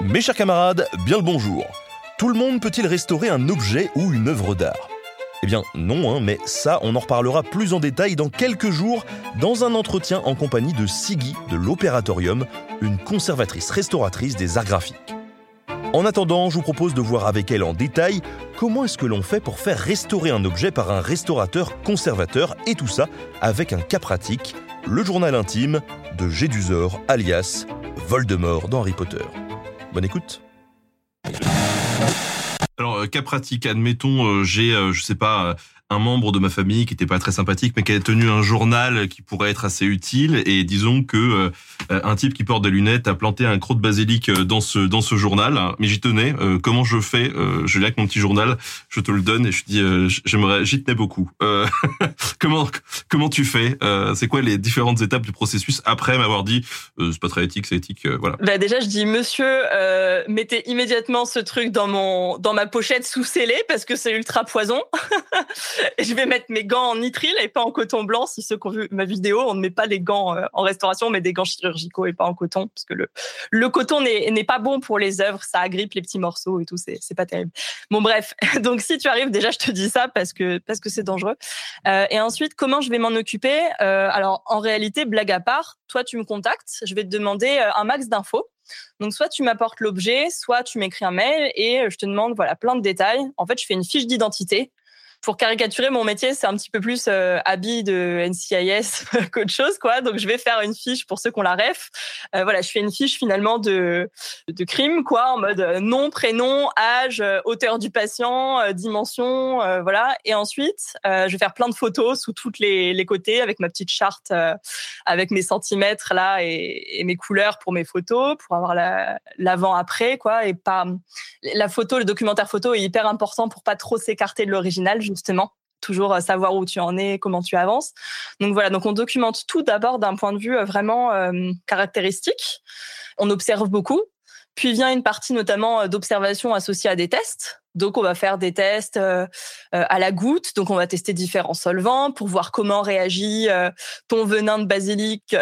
Mes chers camarades, bien le bonjour. Tout le monde peut-il restaurer un objet ou une œuvre d'art? Eh bien non, hein, mais ça, on en reparlera plus en détail dans quelques jours dans un entretien en compagnie de Siggy de l'Opératorium, une conservatrice restauratrice des arts graphiques. En attendant, je vous propose de voir avec elle en détail comment est-ce que l'on fait pour faire restaurer un objet par un restaurateur conservateur et tout ça avec un cas pratique, le journal intime de Gédusor alias Voldemort dans Potter. Bonne écoute. Alors, euh, cas pratique, admettons, euh, j'ai, euh, je sais pas, un membre de ma famille qui était pas très sympathique, mais qui a tenu un journal qui pourrait être assez utile. Et disons que un type qui porte des lunettes a planté un croc de basilic dans ce dans ce journal. Mais j'y tenais. comment je fais Je l'ai avec mon petit journal? Je te le donne et je dis, j'aimerais, j'y tenais beaucoup. comment comment tu fais? C'est quoi les différentes étapes du processus après m'avoir dit, c'est pas très éthique, c'est éthique, voilà. Bah déjà, je dis, monsieur, mettez immédiatement ce truc dans mon dans ma pochette sous scellé parce que c'est ultra poison. je vais mettre mes gants en nitrile et pas en coton blanc. Si ceux qui ont vu ma vidéo, on ne met pas les gants euh, en restauration, mais des gants chirurgicaux et pas en coton parce que le, le coton n'est pas bon pour les œuvres. Ça agrippe les petits morceaux et tout. C'est pas terrible. Bon, bref. Donc, si tu arrives, déjà, je te dis ça parce que parce que c'est dangereux. Euh, et ensuite, comment je vais m'en occuper? Euh, Alors, en réalité, blague à part, toi, tu me contactes. Je vais te demander un max d'infos. Donc, soit tu m'apportes l'objet, soit tu m'écris un mail et je te demande voilà plein de détails. En fait, je fais une fiche d'identité pour caricaturer mon métier, c'est un petit peu plus euh, habit de NCIS qu'autre chose, quoi. Donc, je vais faire une fiche pour ceux qui ont la ref. Euh, voilà, je fais une fiche finalement de, de crime, quoi, en mode euh, nom, prénom, âge, hauteur du patient, dimension, voilà. Et ensuite, je vais faire plein de photos sous toutes les, côtés avec ma petite charte, avec mes centimètres là et, mes couleurs pour mes photos, pour avoir l'avant-après, quoi. Et pas la photo, le documentaire photo est hyper important pour pas trop s'écarter de l'original justement toujours euh, savoir où tu en es, comment tu avances. Donc voilà, donc on documente tout d'abord d'un point de vue euh, vraiment euh, caractéristique. On observe beaucoup. Puis vient une partie notamment d'observation associée à des tests. Donc, on va faire des tests euh, euh, à la goutte. Donc, on va tester différents solvants pour voir comment réagit euh, ton venin de basilic.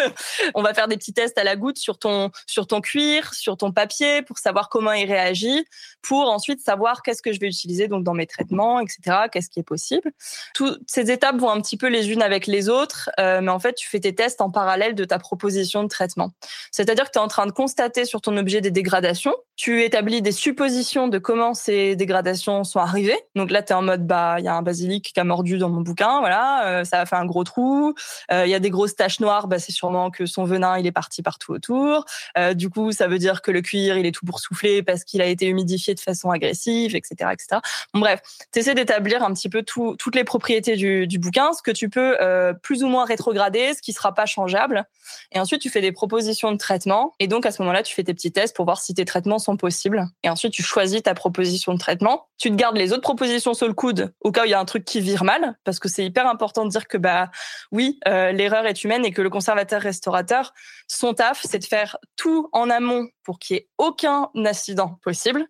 on va faire des petits tests à la goutte sur ton sur ton cuir, sur ton papier pour savoir comment il réagit, pour ensuite savoir qu'est-ce que je vais utiliser donc dans mes traitements, etc. Qu'est-ce qui est possible. Toutes ces étapes vont un petit peu les unes avec les autres, mais en fait, tu fais tes tests en parallèle de ta proposition de traitement. C'est-à-dire que tu es en train de constater sur ton objet des dégradations. Tu établis des suppositions de comment ces dégradations sont arrivées. Donc là, tu es en mode, bah, il y a un basilic qui a mordu dans mon bouquin, voilà, euh, ça a fait un gros trou. Euh, Il y a des grosses taches noires, bah, c'est sûrement que son venin, il est parti partout autour. Euh, du coup, ça veut dire que le cuir, il est tout boursouflé parce qu'il a été humidifié de façon agressive, etc., etc. Bref, tu essaies d'établir un petit peu tout, toutes les propriétés du, du, bouquin, ce que tu peux plus ou moins rétrograder, ce qui sera pas changeable. Et ensuite, tu fais des propositions de traitement. Et donc, à ce moment-là, tu fais tes petits tests pour voir si tes traitements sont possibles. Et ensuite, tu choisis ta proposition traitement. Tu te gardes les autres propositions sur le coude au cas où il y a un truc qui vire mal, parce que c'est hyper important de dire que bah oui, euh, l'erreur est humaine et que le conservateur restaurateur, son taf, c'est de faire tout en amont pour qu'il y ait aucun accident possible,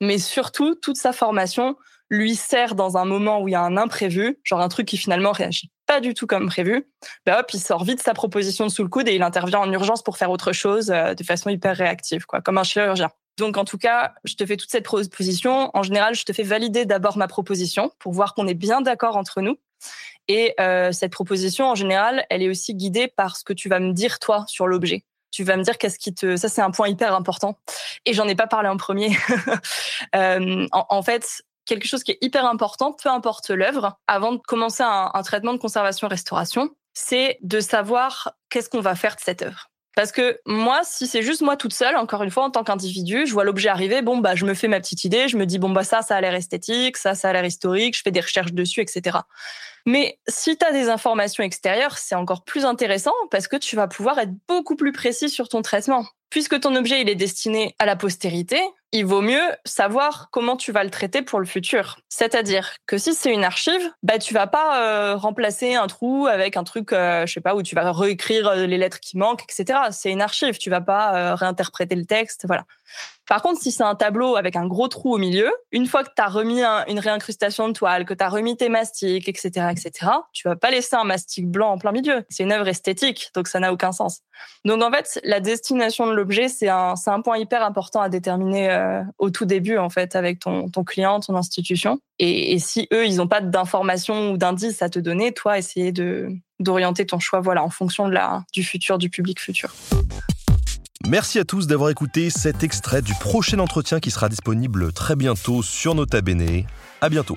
mais surtout toute sa formation lui sert dans un moment où il y a un imprévu, genre un truc qui finalement réagit pas du tout comme prévu, bah hop, il sort vite sa proposition sous le coude et il intervient en urgence pour faire autre chose euh, de façon hyper réactive, quoi, comme un chirurgien. Donc, en tout cas, je te fais toute cette proposition. En général, je te fais valider d'abord ma proposition pour voir qu'on est bien d'accord entre nous. Et euh, cette proposition, en général, elle est aussi guidée par ce que tu vas me dire toi sur l'objet. Tu vas me dire qu'est-ce qui te. Ça, c'est un point hyper important. Et j'en ai pas parlé en premier. euh, en, fait, quelque chose qui est hyper important, peu importe l'œuvre, avant de commencer un, un traitement de conservation-restauration, c'est de savoir qu'est-ce qu'on va faire de cette œuvre. Parce que moi, si c'est juste moi toute seule, encore une fois, en tant qu'individu, je vois l'objet arriver, bon, bah, je me fais ma petite idée, je me dis, bon, bah, ça, ça a l'air esthétique, ça, ça a l'air historique, je fais des recherches dessus, etc. Mais si tu as des informations extérieures, c'est encore plus intéressant parce que tu vas pouvoir être beaucoup plus précis sur ton traitement. Puisque ton objet, il est destiné à la postérité, il vaut mieux savoir comment tu vas le traiter pour le futur. C'est-à-dire que si c'est une archive, bah tu vas pas euh, remplacer un trou avec un truc, euh, je sais pas, où tu vas réécrire euh, les lettres qui manquent, etc. C'est une archive, tu vas pas réinterpréter le texte, voilà. Par contre, si c'est un tableau avec un gros trou au milieu, une fois que tu as remis une réincrustation de toile, que tu as remis tes mastiques, etc., etc., tu vas pas laisser un mastic blanc en plein milieu. C'est une œuvre esthétique, donc ça n'a aucun sens. Donc en fait, la destination de l'objet, c'est un, un point hyper important à déterminer euh, au tout début, en fait, avec ton, client, ton institution. Et, si eux, ils n'ont pas d'informations ou d'indices à te donner, toi, essayer d'orienter ton choix, voilà, en fonction du futur, du public futur. Merci à tous d'avoir écouté cet extrait du prochain entretien qui sera disponible très bientôt sur Nota Bene. À bientôt.